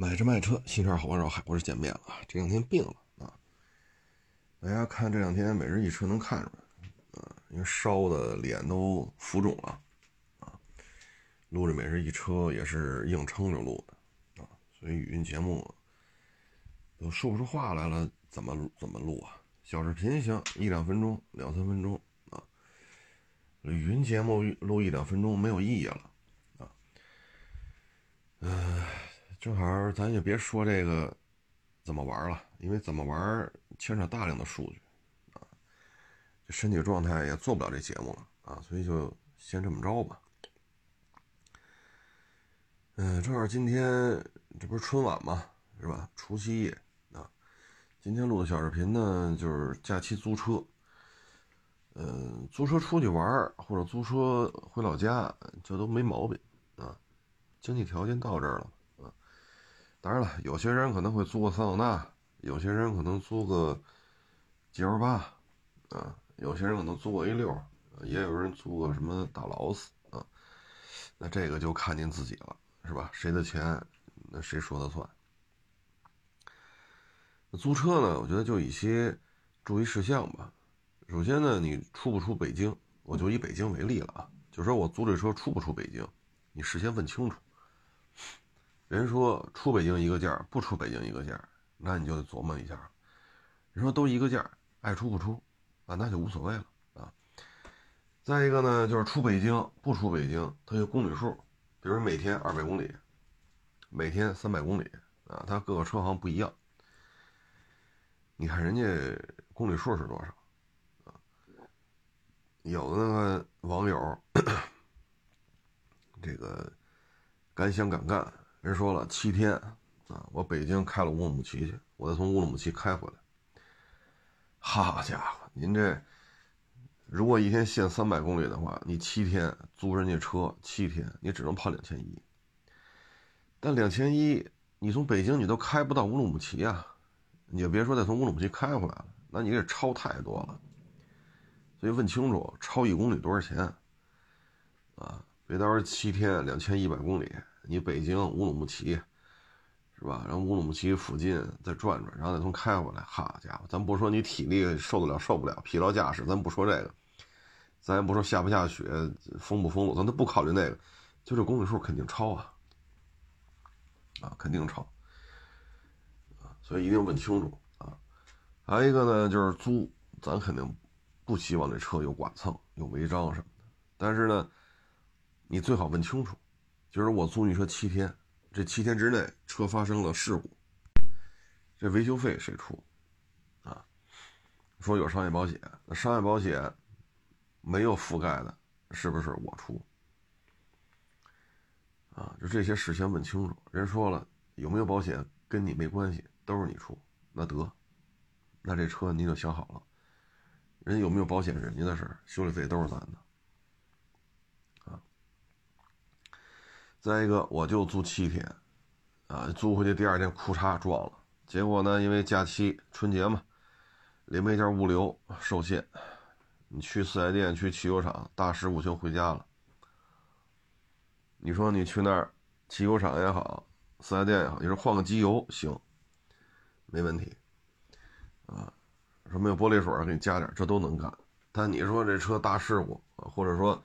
买车卖车，新车好玩绕海，我是见面了。这两天病了啊，大家看这两天每日一车能看出来啊，因为烧的脸都浮肿了啊。录着每日一车也是硬撑着录的啊，所以语音节目都说不出话来了，怎么怎么录啊？小视频行，一两分钟、两三分钟啊。语音节目录一两分钟没有意义了啊。嗯。正好，咱也别说这个怎么玩了，因为怎么玩牵扯大量的数据啊，这身体状态也做不了这节目了啊，所以就先这么着吧。嗯，正好今天这不是春晚嘛，是吧？除夕夜啊，今天录的小视频呢，就是假期租车，嗯，租车出去玩或者租车回老家，这都没毛病啊，经济条件到这儿了。当然了，有些人可能会租个桑塔纳，有些人可能租个 G L 八，啊，有些人可能租个 A 六，也有人租个什么大劳斯啊。那这个就看您自己了，是吧？谁的钱，那谁说的算。租车呢？我觉得就一些注意事项吧。首先呢，你出不出北京？我就以北京为例了啊，就说我租这车出不出北京，你事先问清楚。人说出北京一个价，不出北京一个价，那你就得琢磨一下。人说都一个价，爱出不出，啊，那就无所谓了啊。再一个呢，就是出北京不出北京，它有公里数，比如每天二百公里，每天三百公里啊，它各个车行不一样。你看人家公里数是多少啊？有的那个网友，这个敢想敢干。人说了七天啊，我北京开了乌鲁木齐去，我再从乌鲁木齐开回来。好家伙，您这如果一天限三百公里的话，你七天租人家车七天，你只能跑两千一。但两千一，你从北京你都开不到乌鲁木齐啊，你就别说再从乌鲁木齐开回来了，那你这超太多了。所以问清楚，超一公里多少钱啊？别到时候七天两千一百公里。你北京乌鲁木齐，是吧？然后乌鲁木齐附近再转转，然后再从开回来。好家伙，咱不说你体力受得了受不了，疲劳驾驶，咱不说这个，咱也不说下不下雪，封不封路，咱都不考虑那个，就这公里数肯定超啊，啊，肯定超，啊，所以一定问清楚啊。还有一个呢，就是租，咱肯定不希望这车有剐蹭、有违章什么的，但是呢，你最好问清楚。就是我租你车七天，这七天之内车发生了事故，这维修费谁出？啊，说有商业保险，那商业保险没有覆盖的，是不是我出？啊，就这些事先问清楚。人说了有没有保险跟你没关系，都是你出，那得，那这车你就想好了，人有没有保险是人家的事修理费都是咱的。再一个，我就租七天，啊，租回去第二天裤衩撞了，结果呢，因为假期春节嘛，零配件物流受限，你去四 S 店、去汽修厂，大事故就回家了。你说你去那儿，汽修厂也好，四 S 店也好，你说换个机油行，没问题，啊，说没有玻璃水给你加点，这都能干。但你说这车大事故，或者说。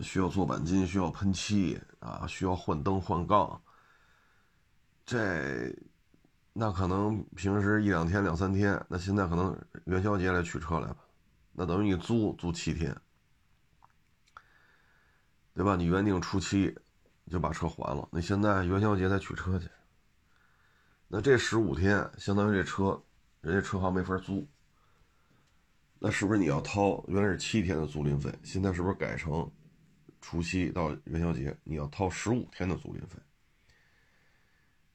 需要做钣金，需要喷漆啊，需要换灯换杠。这那可能平时一两天两三天，那现在可能元宵节来取车来吧，那等于你租租七天，对吧？你原定初七就把车还了，那现在元宵节再取车去，那这十五天相当于这车人家车行没法租，那是不是你要掏原来是七天的租赁费，现在是不是改成？除夕到元宵节，你要掏十五天的租赁费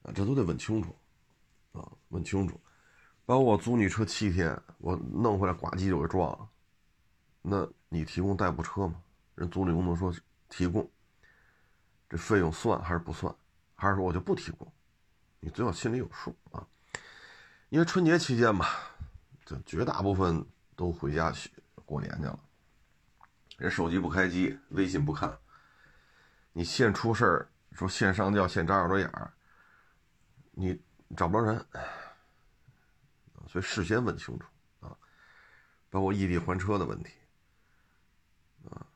啊，这都得问清楚啊，问清楚。包括我租你车七天，我弄回来呱唧就给撞了，那你提供代步车吗？人租赁公司说提供，这费用算还是不算？还是说我就不提供？你最好心里有数啊。因为春节期间嘛，这绝大部分都回家去过年去了。人手机不开机，微信不看。你现出事儿，说现上吊，现扎耳朵眼儿，你找不着人，所以事先问清楚啊，包括异地还车的问题啊。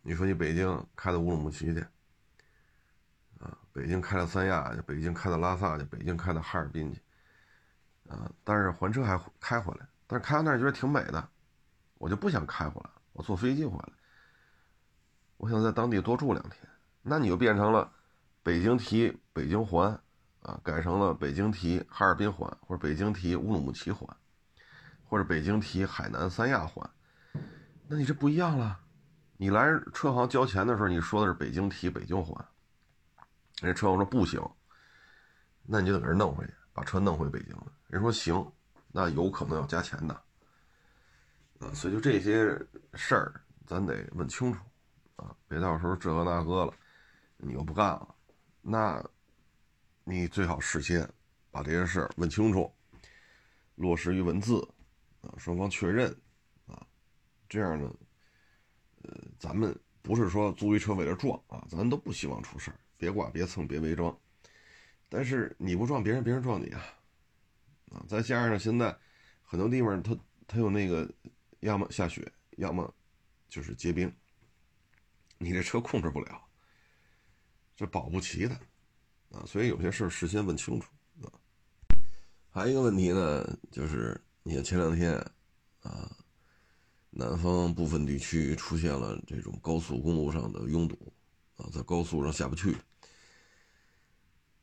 你说你北京开到乌鲁木齐去啊，北京开到三亚去，北京开到拉萨去，北京开到哈尔滨去啊，但是还车还开回来，但是开到那儿觉得挺美的，我就不想开回来，我坐飞机回来，我想在当地多住两天，那你就变成了北京提北京还。啊，改成了北京提哈尔滨还，或者北京提乌鲁木齐还，或者北京提海南三亚还，那你这不一样了。你来车行交钱的时候，你说的是北京提北京还，人车行说不行，那你就得给人弄回去，把车弄回北京。人说行，那有可能要加钱的。啊，所以就这些事儿，咱得问清楚啊，别到时候这个那个了，你又不干了，那。你最好事先把这些事儿问清楚，落实于文字，啊，双方确认，啊，这样呢，呃，咱们不是说租一车为了撞啊，咱都不希望出事儿，别挂，别蹭，别违章。但是你不撞别人，别人撞你啊，啊，再加上现在很多地方它它有那个，要么下雪，要么就是结冰，你这车控制不了，这保不齐的。啊，所以有些事事先问清楚啊。还有一个问题呢，就是你看前两天啊，南方部分地区出现了这种高速公路上的拥堵啊，在高速上下不去。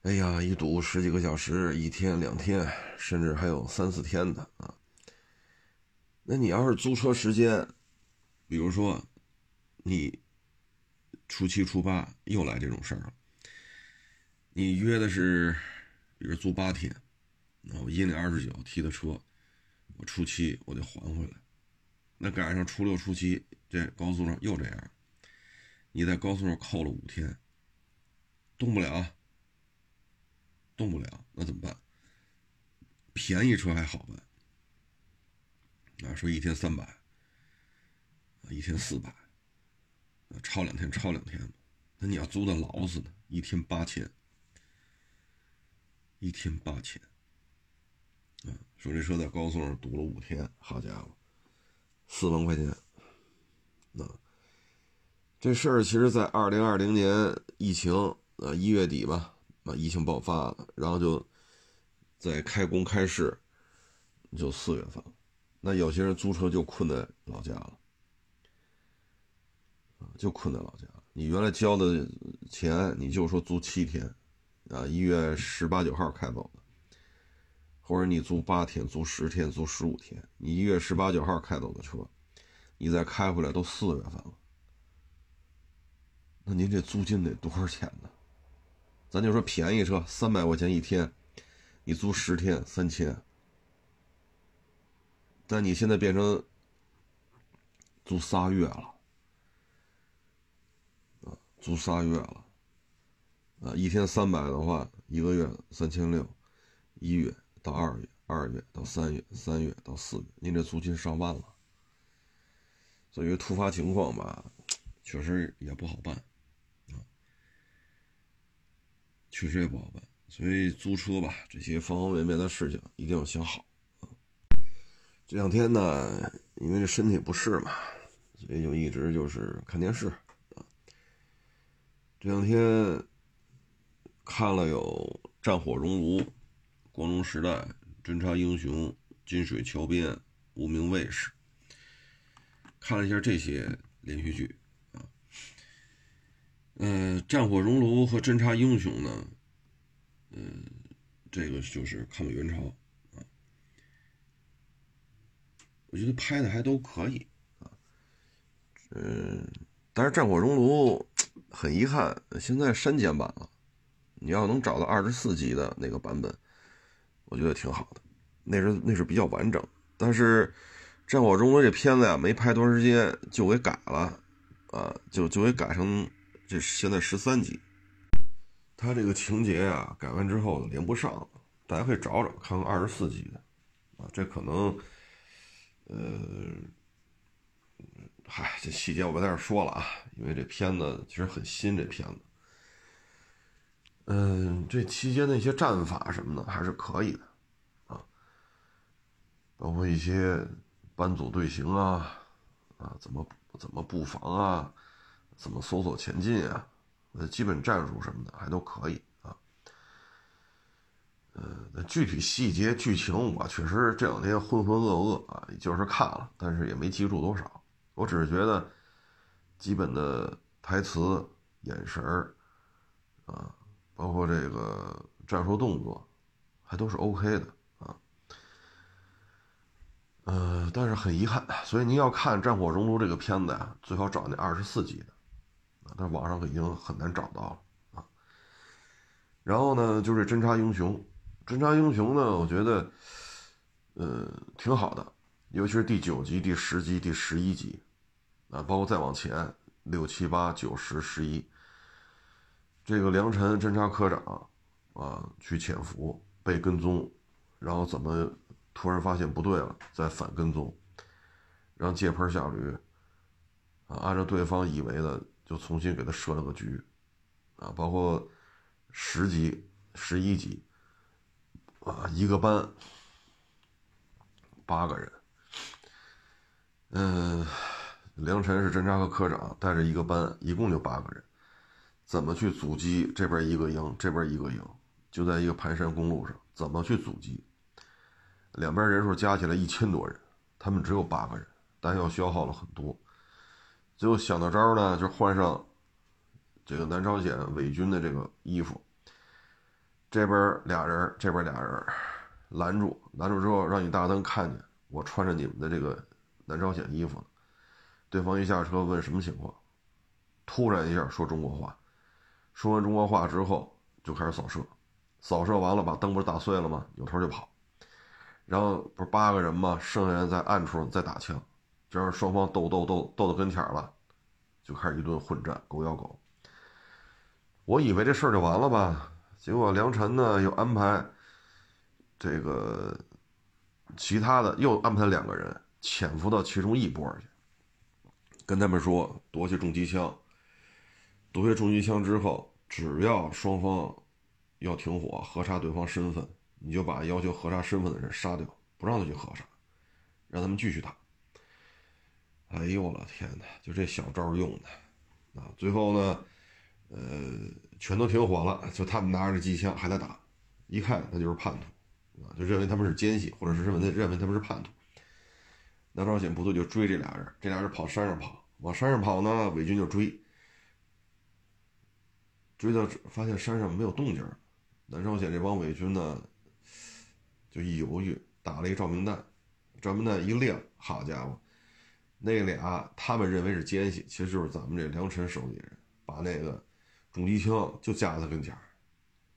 哎呀，一堵十几个小时，一天两天，甚至还有三四天的啊。那你要是租车时间，比如说你初七初八又来这种事儿了。你约的是，比如租八天，那我阴历二十九提的车，我初七我得还回来，那赶上初六初七这高速上又这样，你在高速上扣了五天，动不了，动不了，那怎么办？便宜车还好办，啊，说一天三百，啊，一天四百，啊，超两天超两天那你要租的老死的，一天八千。一天八千，啊，说这车在高速上堵了五天，好家伙，四万块钱，那这事儿其实，在二零二零年疫情啊一月底吧，啊疫情爆发了，然后就在开工开市，就四月份，那有些人租车就困在老家了，就困在老家，你原来交的钱，你就说租七天。啊，一月十八九号开走的，或者你租八天、租十天、租十五天，你一月十八九号开走的车，你再开回来都四月份了，那您这租金得多少钱呢？咱就说便宜车三百块钱一天，你租十天三千，但你现在变成租仨月了，啊，租仨月了。啊，一天三百的话，一个月三千六，一月到二月，二月到三月，三月到四月，您这租金上万了。所以突发情况吧，确实也不好办，啊，确实也不好办。所以租车吧，这些方方面面的事情一定要想好。这两天呢，因为这身体不适嘛，所以就一直就是看电视啊。这两天。看了有《战火熔炉》《光荣时代》《侦察英雄》《金水桥边》《无名卫士》，看了一下这些连续剧啊。嗯，《战火熔炉》和《侦察英雄》呢，嗯，这个就是抗美援朝啊。我觉得拍的还都可以啊。嗯，但是《战火熔炉》很遗憾，现在删减版了。你要能找到二十四集的那个版本，我觉得挺好的，那是那是比较完整。但是《战火熔炉这片子呀，没拍多长时间就给改了，啊，就就给改成这现在十三集。他这个情节呀，改完之后连不上了，大家可以找找看看二十四集的，啊，这可能，呃，嗨，这细节我不在这说了啊，因为这片子其实很新，这片子。嗯，这期间的一些战法什么的还是可以的，啊，包括一些班组队形啊，啊，怎么怎么布防啊，怎么搜索前进啊，呃，基本战术什么的还都可以。呃，具体细节剧情我确实这两天浑浑噩噩啊，就是看了，但是也没记住多少。我只是觉得，基本的台词、眼神儿啊，包括这个战术动作，还都是 OK 的啊。呃，但是很遗憾，所以您要看《战火熔炉》这个片子呀，最好找那二十四集的啊，但网上已经很难找到了啊。然后呢，就是《侦察英雄》。侦察英雄呢？我觉得，呃，挺好的，尤其是第九集、第十集、第十一集，啊，包括再往前六七八九十十一，这个良辰侦察科长啊，去潜伏被跟踪，然后怎么突然发现不对了，再反跟踪，让借盆下驴，啊，按照对方以为的，就重新给他设了个局，啊，包括十集、十一集。啊，一个班八个人，嗯，梁晨是侦察科科长，带着一个班，一共就八个人，怎么去阻击这边一个营，这边一个营，就在一个盘山公路上，怎么去阻击？两边人数加起来一千多人，他们只有八个人，弹药消耗了很多，最后想到招呢，就换上这个南朝鲜伪军的这个衣服。这边俩人，这边俩人拦住，拦住之后让你大灯看见我穿着你们的这个南朝鲜衣服。对方一下车问什么情况，突然一下说中国话，说完中国话之后就开始扫射，扫射完了把灯不是打碎了吗？扭头就跑，然后不是八个人吗？剩下人在暗处再打枪，这样双方斗斗斗斗到跟前了，就开始一顿混战，狗咬狗。我以为这事儿就完了吧。结果梁晨呢又安排这个其他的，又安排两个人潜伏到其中一波去，跟他们说夺下重机枪，夺下重机枪之后，只要双方要停火核查对方身份，你就把要求核查身份的人杀掉，不让他去核查，让他们继续打。哎呦我的天哪，就这小招用的啊！最后呢，呃。全都停火了，就他们拿着机枪还在打，一看他就是叛徒，啊，就认为他们是奸细，或者是认为认为他们是叛徒。南朝鲜部队就追这俩人，这俩人跑山上跑，往山上跑呢，伪军就追，追到发现山上没有动静，南朝鲜这帮伪军呢，就一犹豫，打了一照明弹，照明弹一亮，好家伙，那俩他们认为是奸细，其实就是咱们这良辰手里人，把那个。重机枪就架在他跟前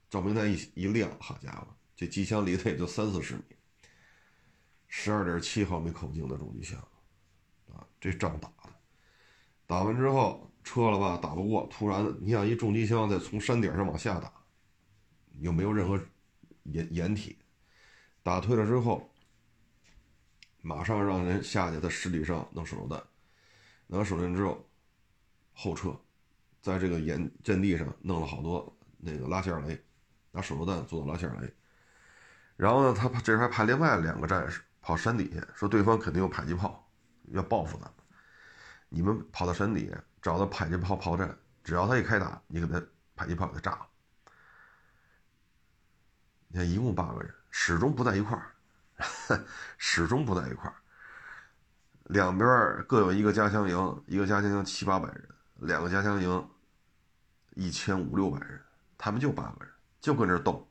照明弹一一亮，好家伙，这机枪离他也就三四十米，十二点七毫米口径的重机枪，啊，这仗打的，打完之后撤了吧，打不过，突然你想一重机枪再从山顶上往下打，又没有任何掩掩体，打退了之后，马上让人下去在尸体上弄手榴弹，拿手榴弹之后后撤。在这个沿阵地上弄了好多那个拉线雷，拿手榴弹做的拉线雷。然后呢，他这时还派另外两个战士跑山底下，说对方肯定有迫击炮，要报复咱们。你们跑到山底下找到迫击炮炮阵，只要他一开打，你给他迫击炮给他炸了。你看，一共八个人，始终不在一块儿，始终不在一块儿。两边各有一个加强营，一个加强营七八百人。两个加强营，一千五六百人，他们就八个人，就跟这斗，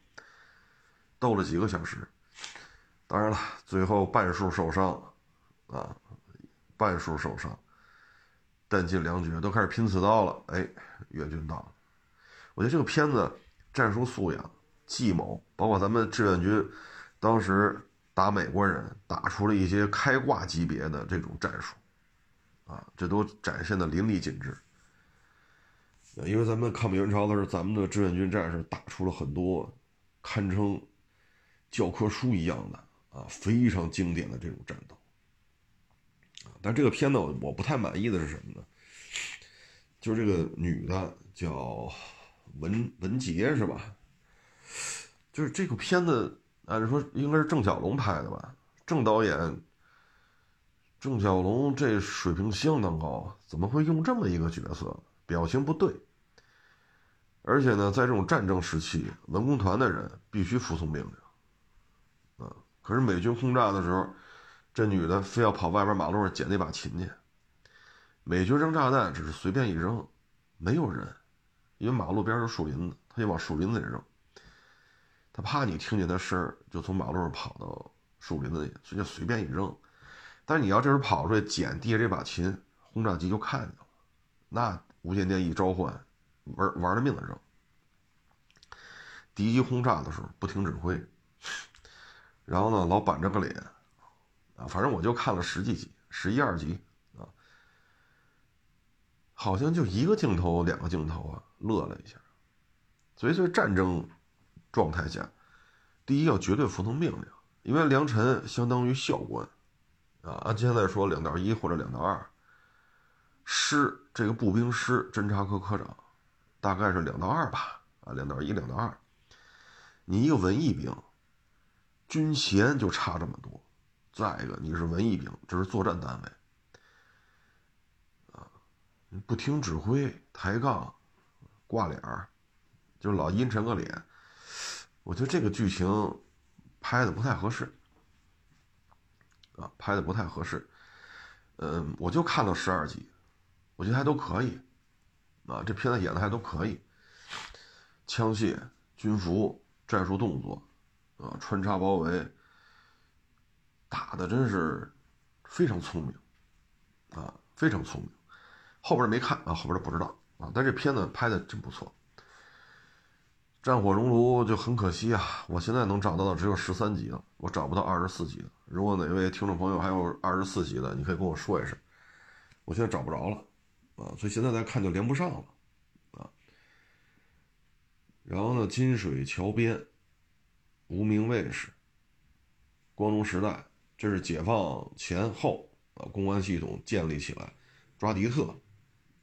斗了几个小时。当然了，最后半数受伤，啊，半数受伤，弹尽粮绝，都开始拼刺刀了。哎，越军到了。我觉得这个片子战术素养、计谋，包括咱们志愿军当时打美国人，打出了一些开挂级别的这种战术，啊，这都展现的淋漓尽致。因为咱们抗美援朝的时候，咱们的志愿军战士打出了很多堪称教科书一样的啊非常经典的这种战斗但这个片子我不太满意的是什么呢？就是这个女的叫文文杰是吧？就是这个片子，按说应该是郑晓龙拍的吧？郑导演，郑晓龙这水平相当高，怎么会用这么一个角色？表情不对。而且呢，在这种战争时期，文工团的人必须服从命令。啊，可是美军轰炸的时候，这女的非要跑外边马路上捡那把琴去。美军扔炸弹只是随便一扔，没有人，因为马路边是树林子，他就往树林子里扔。他怕你听见他声儿，就从马路上跑到树林子里，所以随便一扔。但是你要这时候跑出来捡地下这把琴，轰炸机就看见了，那无线电一召唤，玩玩了命的扔。敌机轰炸的时候不听指挥，然后呢老板着个脸，啊，反正我就看了十几集，十一二集啊。好像就一个镜头、两个镜头啊，乐了一下。所以在战争状态下，第一要绝对服从命令，因为良辰相当于校官啊。按现在说，两到一或者两到二，师这个步兵师侦察科科长大概是两到二吧啊，两到一、两到二。你一个文艺兵，军衔就差这么多。再一个，你是文艺兵，这是作战单位。啊不听指挥，抬杠，挂脸儿，就老阴沉个脸。我觉得这个剧情拍的不太合适啊，拍的不太合适。嗯，我就看到十二集，我觉得还都可以啊。这片子演的还都可以，枪械、军服、战术动作啊，穿插包围，打的真是非常聪明啊，非常聪明。后边没看啊，后边的不知道啊。但这片子拍的真不错，《战火熔炉》就很可惜啊，我现在能找到的只有十三集了，我找不到二十四集的。如果哪位听众朋友还有二十四集的，你可以跟我说一声，我现在找不着了啊，所以现在再看就连不上了啊。然后呢，《金水桥边》、无名卫士、光荣时代，这是解放前后啊，公安系统建立起来，抓敌特。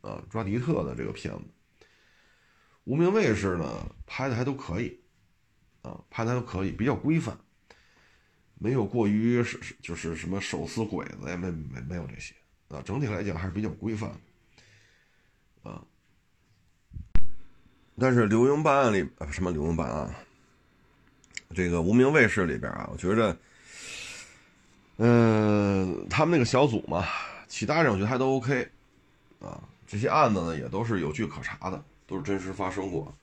啊，抓敌特的这个片子，无名卫士呢拍的还都可以，啊，拍的还都可以，比较规范，没有过于是就是什么手撕鬼子呀，没没没有这些，啊，整体来讲还是比较规范，啊，但是流营办案里，什么流营办案，这个无名卫士里边啊，我觉着，嗯，他们那个小组嘛，其他人我觉得还都 OK，啊。这些案子呢，也都是有据可查的，都是真实发生过。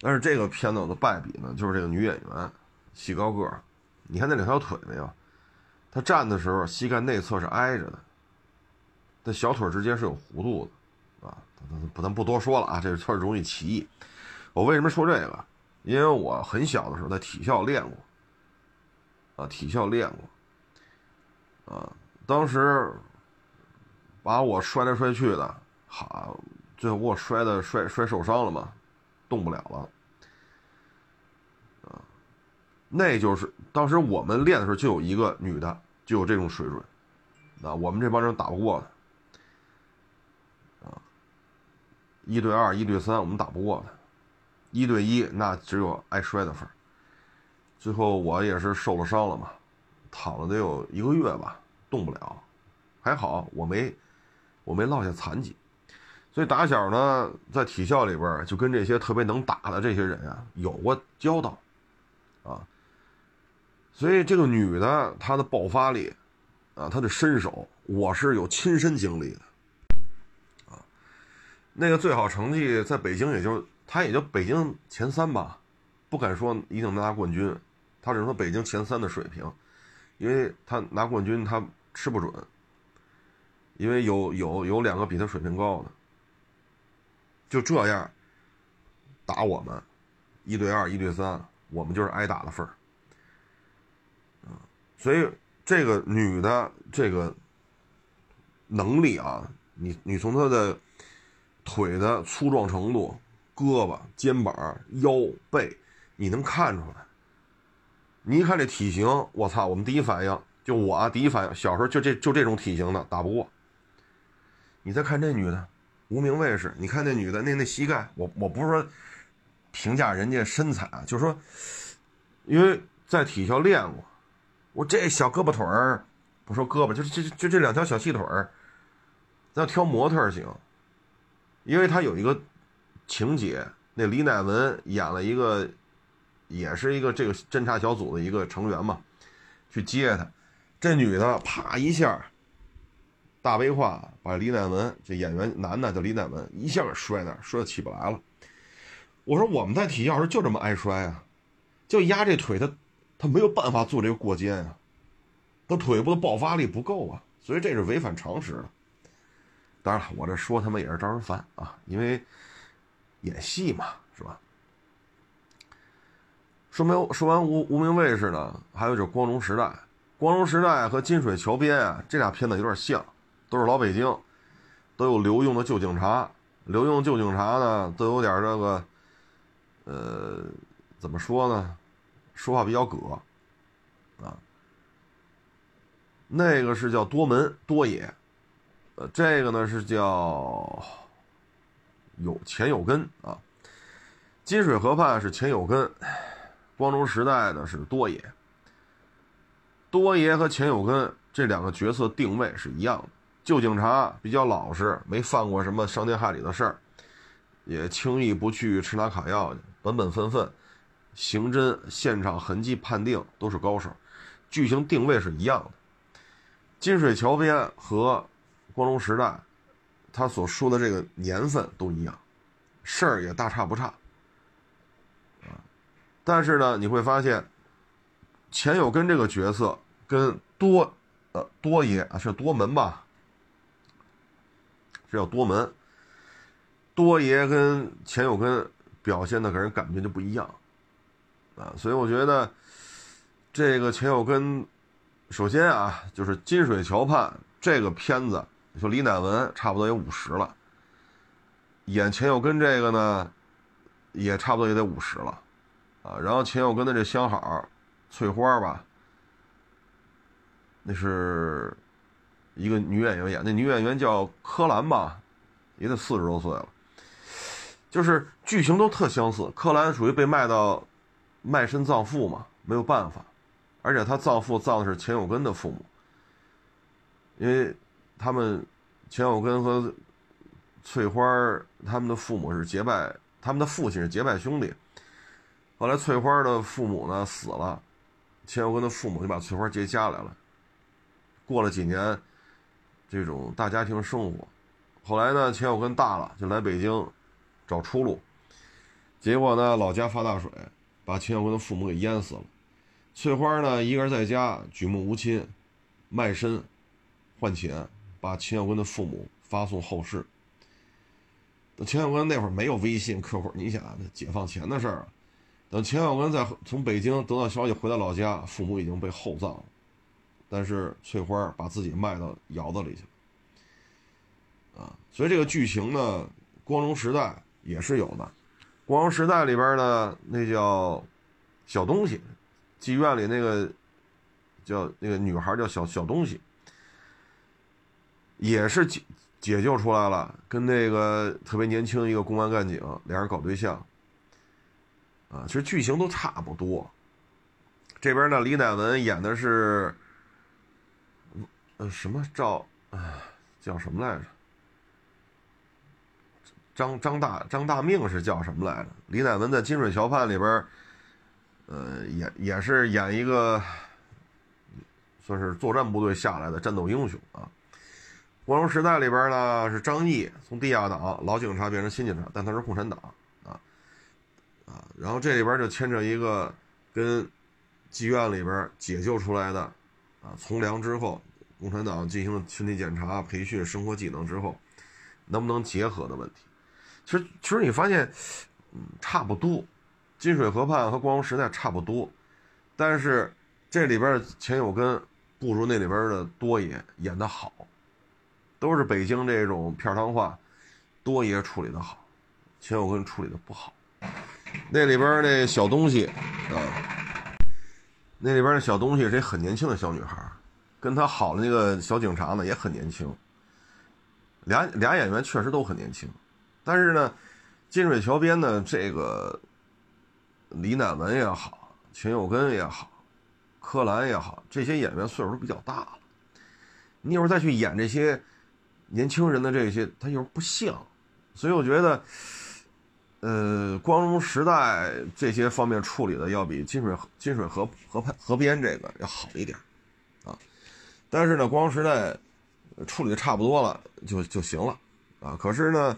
但是这个片子的败笔呢，就是这个女演员，细高个儿，你看那两条腿没有？她站的时候膝盖内侧是挨着的，那小腿之间是有弧度的，啊，不，咱不多说了啊，这确实容易起义。我为什么说这个？因为我很小的时候在体校练过，啊，体校练过，啊，当时。把我摔来摔去的，好，最后给我摔的摔摔受伤了嘛，动不了了，啊，那就是当时我们练的时候就有一个女的就有这种水准，啊，我们这帮人打不过她，啊，一对二一对三我们打不过她，一对一那只有挨摔的份儿，最后我也是受了伤了嘛，躺了得有一个月吧，动不了，还好我没。我没落下残疾，所以打小呢，在体校里边就跟这些特别能打的这些人啊有过交道，啊，所以这个女的她的爆发力，啊，她的身手，我是有亲身经历的，那个最好成绩在北京也就她也就北京前三吧，不敢说一定能拿冠军，她只能说北京前三的水平，因为她拿冠军她吃不准。因为有有有两个比他水平高的，就这样打我们，一对二，一对三，我们就是挨打的份儿，所以这个女的这个能力啊，你你从她的腿的粗壮程度、胳膊、肩膀、腰背，你能看出来。你一看这体型，我操！我们第一反应就我啊，第一反应，小时候就这就这种体型的打不过。你再看这女的，无名卫士，你看那女的那那膝盖，我我不是说评价人家身材啊，就是说，因为在体校练过，我这小胳膊腿儿，不说胳膊，就就就这两条小细腿儿，那挑模特行，因为他有一个情节，那李乃文演了一个，也是一个这个侦查小组的一个成员嘛，去接他，这女的啪一下。大悲话把李乃文这演员男的叫李乃文一下摔那摔得起不来了。我说我们在体校时就这么挨摔啊，就压这腿，他他没有办法做这个过肩啊，他腿部的爆发力不够啊，所以这是违反常识的。当然了，我这说他们也是招人烦啊，因为演戏嘛，是吧？说没说完无无名卫士呢？还有就是光荣时代，光荣时代和金水桥边啊，这俩片子有点像。都是老北京，都有刘用的旧警察。刘用旧警察呢，都有点这个，呃，怎么说呢？说话比较葛，啊。那个是叫多门多野，呃，这个呢是叫有钱有根啊。金水河畔是钱有根，光荣时代呢是多爷。多爷和钱有根这两个角色定位是一样的。旧警察比较老实，没犯过什么伤天害理的事儿，也轻易不去吃拿卡要去，本本分分，刑侦、现场痕迹判定都是高手，剧情定位是一样的。金水桥边和光荣时代，他所说的这个年份都一样，事儿也大差不差，啊，但是呢，你会发现，钱有根这个角色跟多，呃，多爷啊是多门吧？这叫多门，多爷跟钱有根表现的给人感觉就不一样，啊，所以我觉得这个钱有根，首先啊，就是金水桥畔这个片子，说李乃文差不多也五十了，演钱有根这个呢，也差不多也得五十了，啊，然后钱有根的这相好翠花吧，那是。一个女演员演，那女演员叫柯兰吧，也得四十多岁了。就是剧情都特相似。柯兰属于被卖到卖身葬父嘛，没有办法。而且她葬父葬的是钱有根的父母，因为他们钱小根和翠花他们的父母是结拜，他们的父亲是结拜兄弟。后来翠花的父母呢死了，钱小根的父母就把翠花接家来了。过了几年。这种大家庭生活，后来呢，钱小根大了，就来北京找出路。结果呢，老家发大水，把钱小根的父母给淹死了。翠花呢，一个人在家举目无亲，卖身换钱，把秦小坤的父母发送后事。秦小坤那会儿没有微信客户，你想解放前的事儿。等秦小坤在从北京得到消息回到老家，父母已经被厚葬了。但是翠花把自己卖到窑子里去了，啊，所以这个剧情呢，光荣时代也是有的。光荣时代里边呢，那叫小东西，妓院里那个叫那个女孩叫小小东西，也是解解救出来了，跟那个特别年轻一个公安干警俩人搞对象，啊，其实剧情都差不多。这边呢，李乃文演的是。呃，什么赵啊？叫什么来着？张张大张大命是叫什么来着？李乃文在《金水桥畔》里边，呃，也也是演一个，算是作战部队下来的战斗英雄啊。光荣时代里边呢，是张译从地下党老警察变成新警察，但他是共产党啊啊。然后这里边就牵扯一个跟妓院里边解救出来的啊，从良之后。共产党进行了身体检查、培训、生活技能之后，能不能结合的问题？其实，其实你发现，嗯，差不多，金水河畔和光荣时代差不多，但是这里边钱有根不如那里边的多也演得好，都是北京这种片汤话，多爷处理的好，钱有根处理的不好。那里边那小东西啊，那里边那小东西是很年轻的小女孩。跟她好的那个小警察呢也很年轻，俩俩演员确实都很年轻，但是呢，金水桥边的这个李乃文也好，秦有根也好，柯蓝也好，这些演员岁数都比较大了，你一会儿再去演这些年轻人的这些，他有时候不像，所以我觉得，呃，光荣时代这些方面处理的要比金水金水河河畔河边这个要好一点，啊，但是呢，光荣时代。处理的差不多了就就行了，啊，可是呢，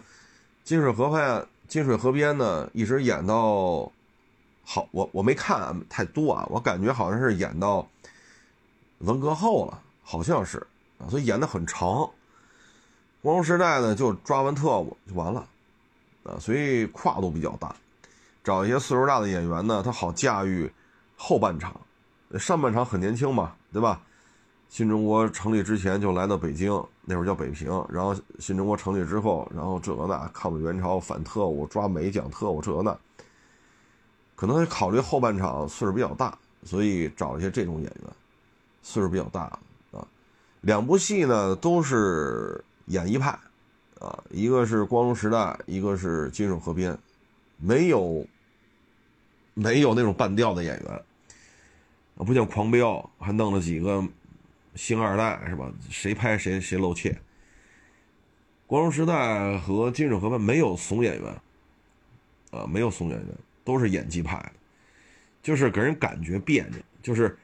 金水河畔、金水河边呢，一直演到好，我我没看太多啊，我感觉好像是演到文革后了，好像是啊，所以演的很长。光荣时代呢，就抓完特务就完了，啊，所以跨度比较大，找一些岁数大的演员呢，他好驾驭后半场，上半场很年轻嘛，对吧？新中国成立之前就来到北京，那会儿叫北平。然后新中国成立之后，然后这个那抗美援朝、反特务、抓美蒋特务，这个那，可能考虑后半场岁数比较大，所以找一些这种演员，岁数比较大啊。两部戏呢都是演艺派，啊，一个是光荣时代，一个是金水河边，没有没有那种半吊的演员，啊，不像狂飙还弄了几个。星二代是吧？谁拍谁谁露怯。光荣时代和金水河畔没有怂演员，啊，没有怂演员，都是演技派，就是给人感觉别扭。就是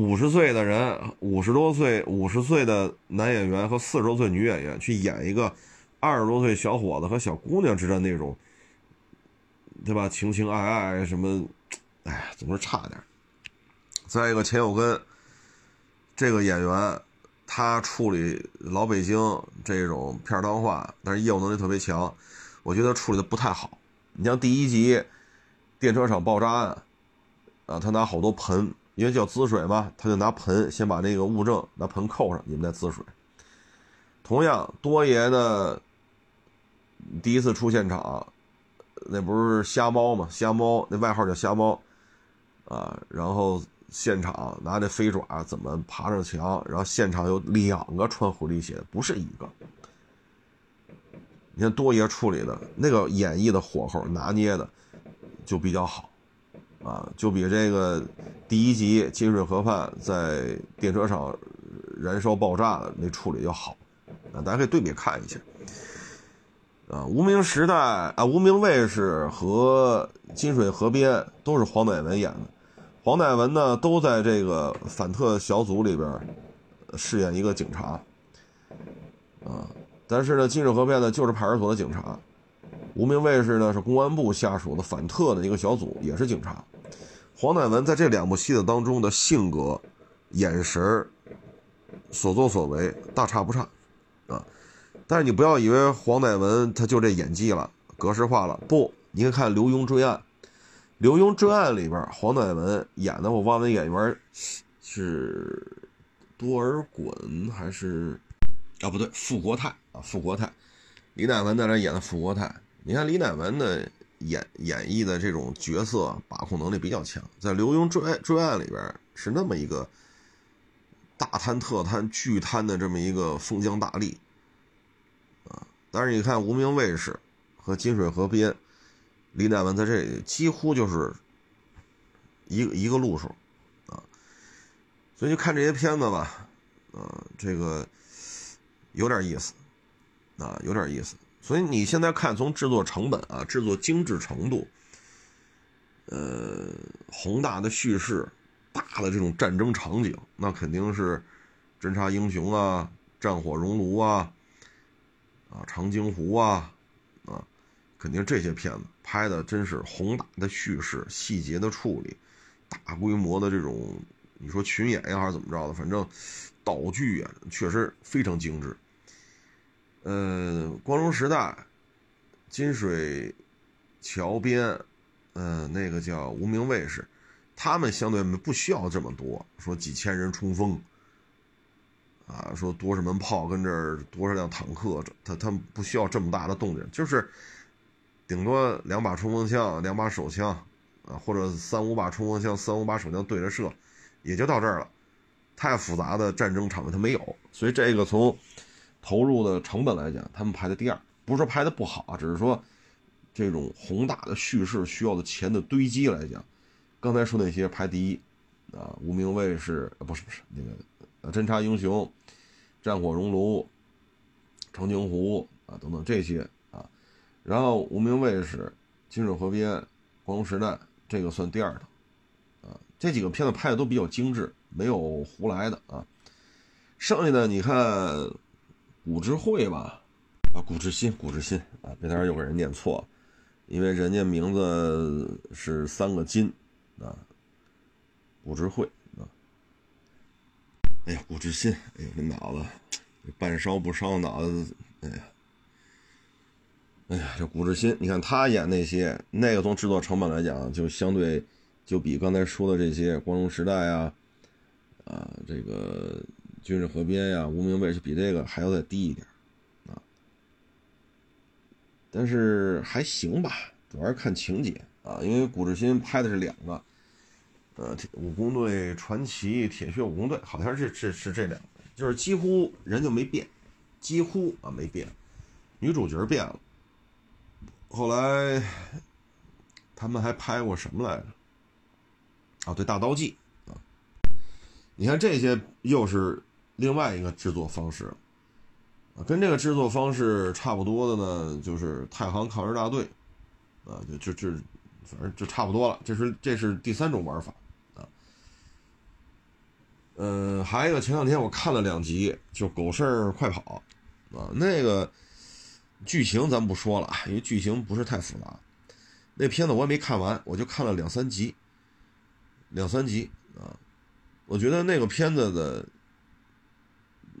五十岁的人，五十多岁、五十岁的男演员和四十多岁女演员去演一个二十多岁小伙子和小姑娘之间那种，对吧？情情爱爱什么，哎，总是差点。再一个，钱有根。这个演员，他处理老北京这种片儿汤话，但是业务能力特别强，我觉得处理的不太好。你像第一集电车厂爆炸案，啊，他拿好多盆，因为叫滋水嘛，他就拿盆先把那个物证拿盆扣上，你们再滋水。同样，多爷呢，第一次出现场，那不是瞎猫嘛，瞎猫那外号叫瞎猫，啊，然后。现场拿这飞爪怎么爬上墙？然后现场有两个穿狐狸鞋，不是一个。你看多爷处理的那个演绎的火候拿捏的就比较好，啊，就比这个第一集金水河畔在电车上燃烧爆炸的那处理要好，啊，大家可以对比看一下。啊，无名时代啊，无名卫士和金水河边都是黄乃文演的。黄乃文呢，都在这个反特小组里边饰演一个警察，啊，但是呢，金水河边呢就是派出所的警察，无名卫士呢是公安部下属的反特的一个小组，也是警察。黄乃文在这两部戏的当中的性格、眼神、所作所为大差不差，啊，但是你不要以为黄乃文他就这演技了，格式化了，不，你看看《刘墉追案》。《刘墉追案》里边，黄乃文演的，我忘了演员是多尔衮还是啊？不对，傅国泰啊，傅国泰。李乃文在那演的傅国泰。你看李乃文的演演绎的这种角色，把控能力比较强。在《刘墉追追案》里边，是那么一个大贪特贪巨贪的这么一个封疆大吏啊。但是你看《无名卫士》和《金水河边》。李乃文在这里几乎就是一个一个路数啊，所以就看这些片子吧，啊，这个有点意思啊，有点意思。所以你现在看，从制作成本啊，制作精致程度，呃，宏大的叙事，大的这种战争场景，那肯定是《侦察英雄》啊，《战火熔炉》啊，啊，《长津湖》啊，啊。肯定这些片子拍的真是宏大的叙事、细节的处理、大规模的这种，你说群演呀还是怎么着的，反正道具啊确实非常精致。呃，光荣时代、金水桥边，呃，那个叫无名卫士，他们相对不需要这么多，说几千人冲锋，啊，说多少门炮跟这儿多少辆坦克，他他们不需要这么大的动静，就是。顶多两把冲锋枪，两把手枪，啊，或者三五把冲锋枪，三五把手枪对着射，也就到这儿了。太复杂的战争场面他没有，所以这个从投入的成本来讲，他们排在第二，不是说排的不好啊，只是说这种宏大的叙事需要的钱的堆积来讲，刚才说那些排第一啊，无名卫士不是不是那个侦察英雄、战火熔炉、长津湖啊等等这些啊，然后无名卫士、金水河边、光荣时代这个算第二的啊。这几个片子拍的都比较精致，没有胡来的啊。剩下的你看，古之慧吧，啊，古之心，古之心啊，别到时候又给人念错了，因为人家名字是三个金啊。古之慧啊，哎呀，古之心，哎呀，这脑子半烧不烧脑子，哎呀，哎呀，这古之心，你看他演那些，那个从制作成本来讲，就相对。就比刚才说的这些《光荣时代》啊，啊，这个《军事河边》呀，《无名卫士》比这个还要再低一点，啊，但是还行吧，主要是看情节啊，因为古志新拍的是两个，呃，武工队传奇、铁血武工队，好像是是是这两个，就是几乎人就没变，几乎啊没变，女主角变了，后来他们还拍过什么来着？啊，对，大刀记啊，你看这些又是另外一个制作方式啊，跟这个制作方式差不多的呢，就是太行抗日大队啊，就就就反正就差不多了。这是这是第三种玩法啊。嗯，还有一个前两天我看了两集，就《狗剩快跑》啊，那个剧情咱不说了，因为剧情不是太复杂。那片子我也没看完，我就看了两三集。两三集啊，我觉得那个片子的，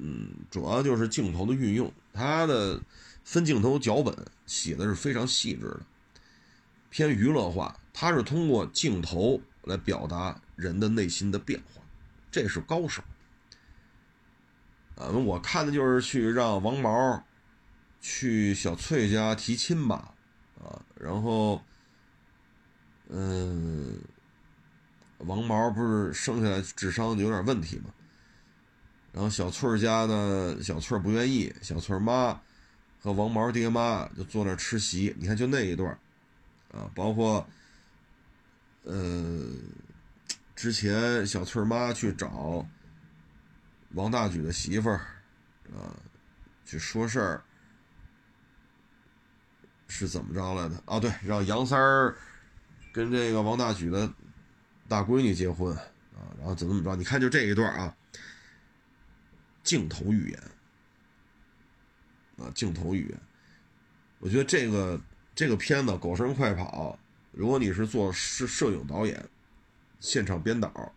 嗯，主要就是镜头的运用，它的分镜头脚本写的是非常细致的，偏娱乐化，它是通过镜头来表达人的内心的变化，这是高手。啊，我看的就是去让王毛去小翠家提亲吧，啊，然后，嗯。王毛不是生下来智商有点问题吗？然后小翠儿家呢，小翠儿不愿意，小翠儿妈和王毛爹妈就坐那吃席。你看，就那一段啊，包括呃，之前小翠儿妈去找王大举的媳妇儿啊，去说事儿，是怎么着来的？啊，对，让杨三儿跟这个王大举的。大闺女结婚啊，然后怎么怎么着？你看就这一段啊，镜头语言啊，镜头语言。我觉得这个这个片子《狗剩快跑》，如果你是做摄摄影导演、现场编导、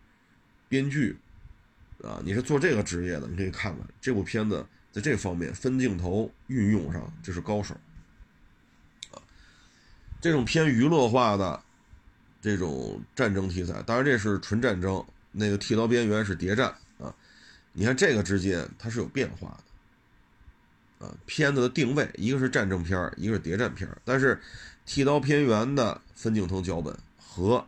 编剧啊，你是做这个职业的，你可以看看这部片子，在这方面分镜头运用上这是高手啊。这种偏娱乐化的。这种战争题材，当然这是纯战争。那个剃刀边缘是谍战，你看这个之间它是有变化的啊。片子的定位，一个是战争片一个是谍战片但是剃刀边缘的分镜头脚本和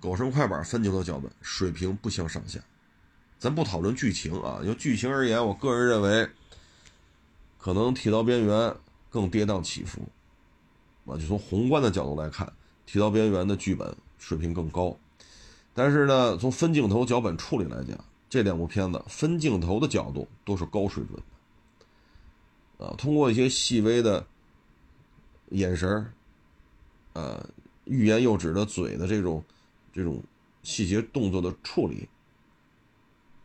狗剩快板分镜头脚本水平不相上下。咱不讨论剧情啊，就剧情而言，我个人认为可能剃刀边缘更跌宕起伏啊。就从宏观的角度来看。剃刀边缘的剧本水平更高，但是呢，从分镜头脚本处理来讲，这两部片子分镜头的角度都是高水准的。啊，通过一些细微的眼神呃，欲言又止的嘴的这种这种细节动作的处理，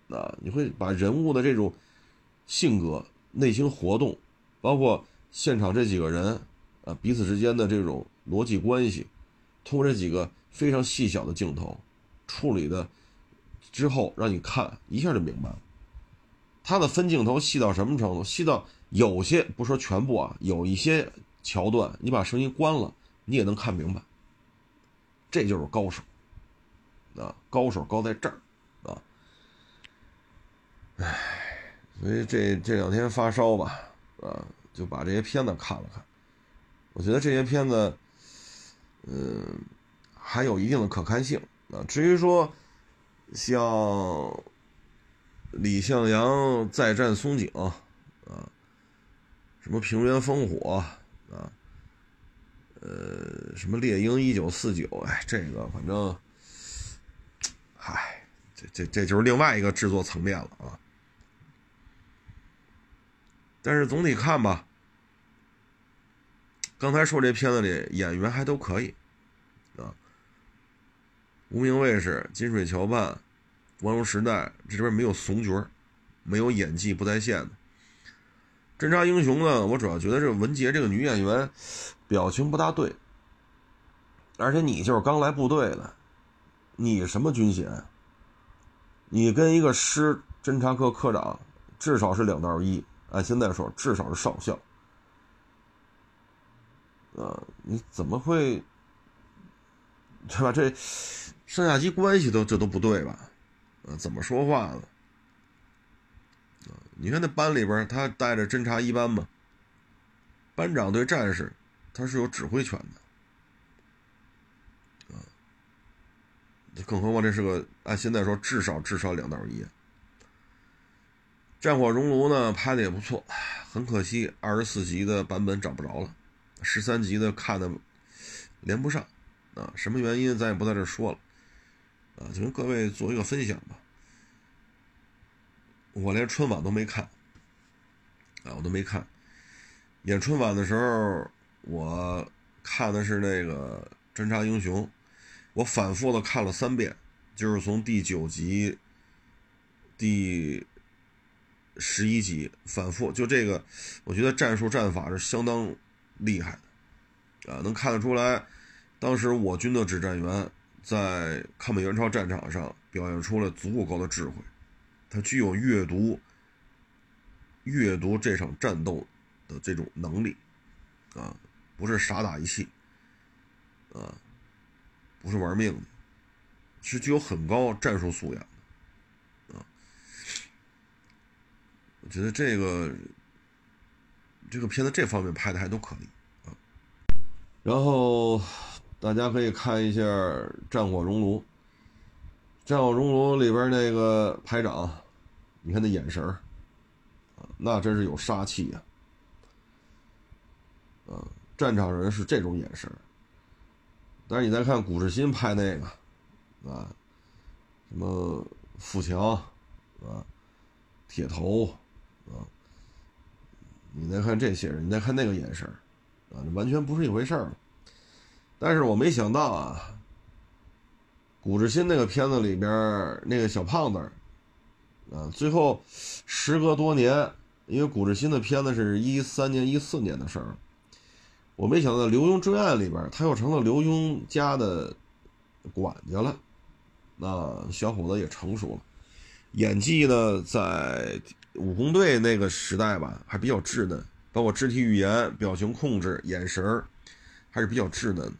啊，你会把人物的这种性格、内心活动，包括现场这几个人啊彼此之间的这种逻辑关系。通过这几个非常细小的镜头处理的之后，让你看一下就明白了。它的分镜头细到什么程度？细到有些不说全部啊，有一些桥段，你把声音关了，你也能看明白。这就是高手啊！高手高在这儿啊！唉，所以这这两天发烧吧，啊，就把这些片子看了看。我觉得这些片子。嗯，还有一定的可看性啊。至于说像李向阳再战松井啊，什么平原烽火啊，呃，什么猎鹰一九四九，哎，这个反正，嗨，这这这就是另外一个制作层面了啊。但是总体看吧，刚才说这片子里演员还都可以，无名卫士、金水桥办、光荣时代这边没有怂角没有演技不在线的。侦察英雄呢，我主要觉得这文杰这个女演员表情不大对，而且你就是刚来部队的，你什么军衔？你跟一个师侦察科科长至少是两道一。按现在说，至少是少校，啊，你怎么会，对吧？这上下级关系都这都不对吧？啊，怎么说话呢？你看那班里边，他带着侦察一班嘛，班长对战士他是有指挥权的，啊，更何况这是个按现在说，至少至少两道一。《战火熔炉》呢拍的也不错，很可惜二十四集的版本找不着了，十三集的看的连不上啊，什么原因咱也不在这说了啊，就跟各位做一个分享吧。我连春晚都没看啊，我都没看。演春晚的时候，我看的是那个《侦察英雄》，我反复的看了三遍，就是从第九集第。十一集反复，就这个，我觉得战术战法是相当厉害的，啊，能看得出来，当时我军的指战员在抗美援朝战场上表现出了足够高的智慧，他具有阅读、阅读这场战斗的这种能力，啊，不是傻打一气，啊，不是玩命的，是具有很高战术素养的，啊。我觉得这个这个片子这方面拍的还都可以啊。然后大家可以看一下《战火熔炉》，《战火熔炉》里边那个排长，你看那眼神啊，那真是有杀气呀！啊，战场人是这种眼神但是你再看古志新拍那个啊，什么富强啊，铁头。啊，你再看这些人，你再看那个眼神啊，完全不是一回事儿。但是我没想到啊，古志新那个片子里边那个小胖子，啊，最后时隔多年，因为古志新的片子是一三年、一四年的事儿，我没想到刘墉追案里边，他又成了刘墉家的管家了。那小伙子也成熟了，演技呢，在。武工队那个时代吧，还比较稚嫩，包括肢体语言、表情控制、眼神，还是比较稚嫩的。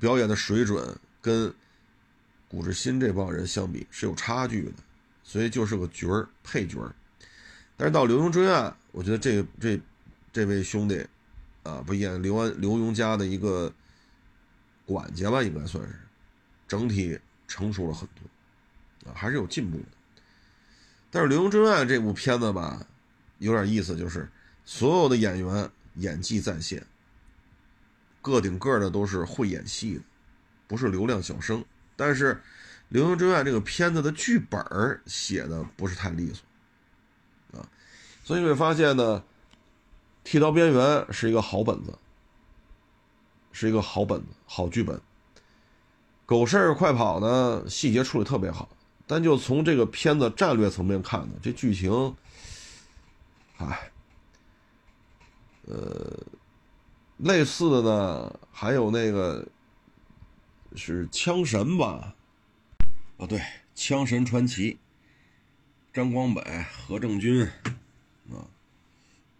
表演的水准跟古志新这帮人相比是有差距的，所以就是个角儿、配角儿。但是到刘墉追案，我觉得这这这位兄弟啊，不演刘安刘墉家的一个管家吧，应该算是整体成熟了很多啊，还是有进步的。但是《刘墉追案》这部片子吧，有点意思，就是所有的演员演技在线，个顶个的都是会演戏的，不是流量小生。但是《流亡追案》这个片子的剧本写的不是太利索，啊，所以你会发现呢，《剃刀边缘》是一个好本子，是一个好本子、好剧本，《狗事儿快跑》呢，细节处理特别好。但就从这个片子战略层面看呢，这剧情，哎，呃，类似的呢，还有那个是《枪神》吧？啊，对，《枪神传奇》，张光北、何正军啊，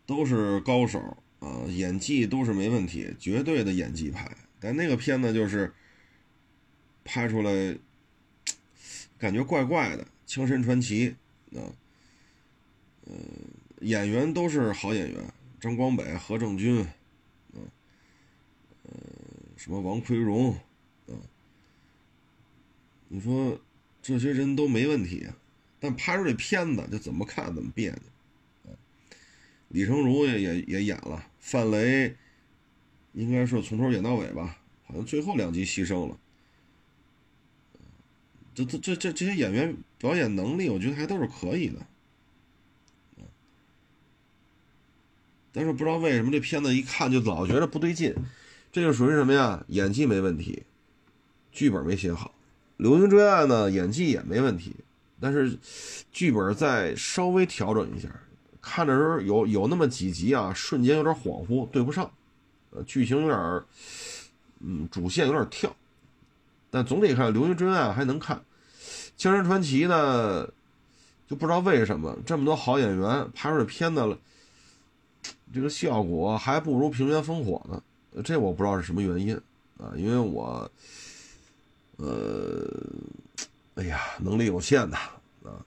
都是高手啊，演技都是没问题，绝对的演技派。但那个片子就是拍出来。感觉怪怪的，《枪神传奇》啊，呃，演员都是好演员，张光北、何正军，什么王奎荣，啊，你说这些人都没问题，但拍出这片子就怎么看怎么别扭，啊，李成儒也也也演了，范雷应该是从头演到尾吧，好像最后两集牺牲了。这这这这这些演员表演能力，我觉得还都是可以的。但是不知道为什么这片子一看就老觉得不对劲，这就属于什么呀？演技没问题，剧本没写好。《流星追爱》呢，演技也没问题，但是剧本再稍微调整一下，看的时候有有那么几集啊，瞬间有点恍惚，对不上，呃，剧情有点，嗯，主线有点跳。但总体看《流星追爱》还能看，《江山传奇》呢，就不知道为什么这么多好演员拍出这片子了，这个效果还不如《平原烽火》呢，这我不知道是什么原因啊，因为我。呃，哎呀，能力有限呐，啊，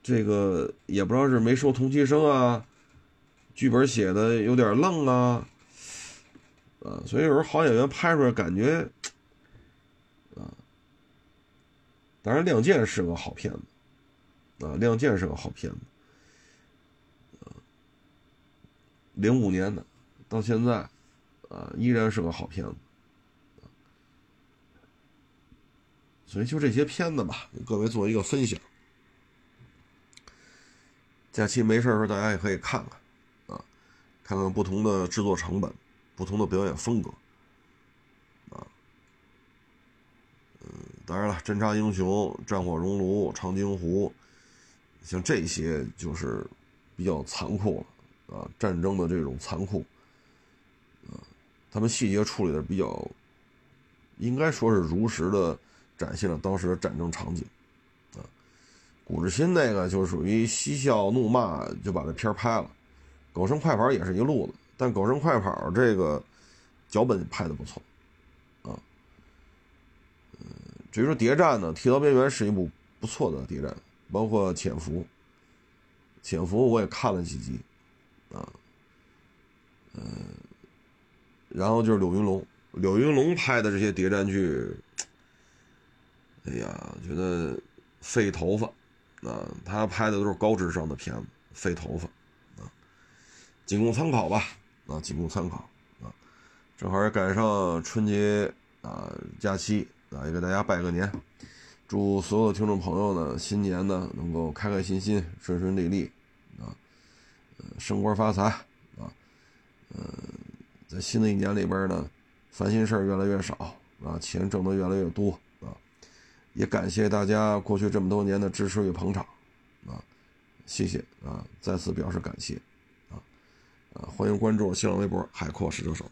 这个也不知道是没收同期生啊，剧本写的有点愣啊，啊，所以有时候好演员拍出来感觉，啊，当然《亮剑》是个好片子，啊，《亮剑》是个好片子，啊，零五年的，到现在，啊，依然是个好片子。所以就这些片子吧，给各位做一个分享。假期没事的时候，大家也可以看看，啊，看看不同的制作成本、不同的表演风格，啊，嗯，当然了，《侦察英雄》《战火熔炉》《长津湖》，像这些就是比较残酷了，啊，战争的这种残酷，他们细节处理的比较，应该说是如实的。展现了当时的战争场景，啊，古志新那个就属于嬉笑怒骂就把这片拍了，狗剩快跑也是一路子，但狗剩快跑这个脚本拍的不错，啊，嗯，至于说谍战呢，《剃刀边缘》是一部不错的谍战，包括潜伏，潜伏我也看了几集，啊，嗯，然后就是柳云龙，柳云龙拍的这些谍战剧。哎呀，觉得费头发，啊，他拍的都是高智商的片子，费头发，啊，仅供参考吧，啊，仅供参考，啊，正好也赶上春节啊假期，啊，也给大家拜个年，祝所有听众朋友呢，新年呢能够开开心心，顺顺利利，啊，升官发财，啊，嗯，新的一年里边呢，烦心事儿越来越少，啊，钱挣得越来越多啊。也感谢大家过去这么多年的支持与捧场，啊，谢谢啊，再次表示感谢，啊，啊，欢迎关注新浪微博海阔试车手。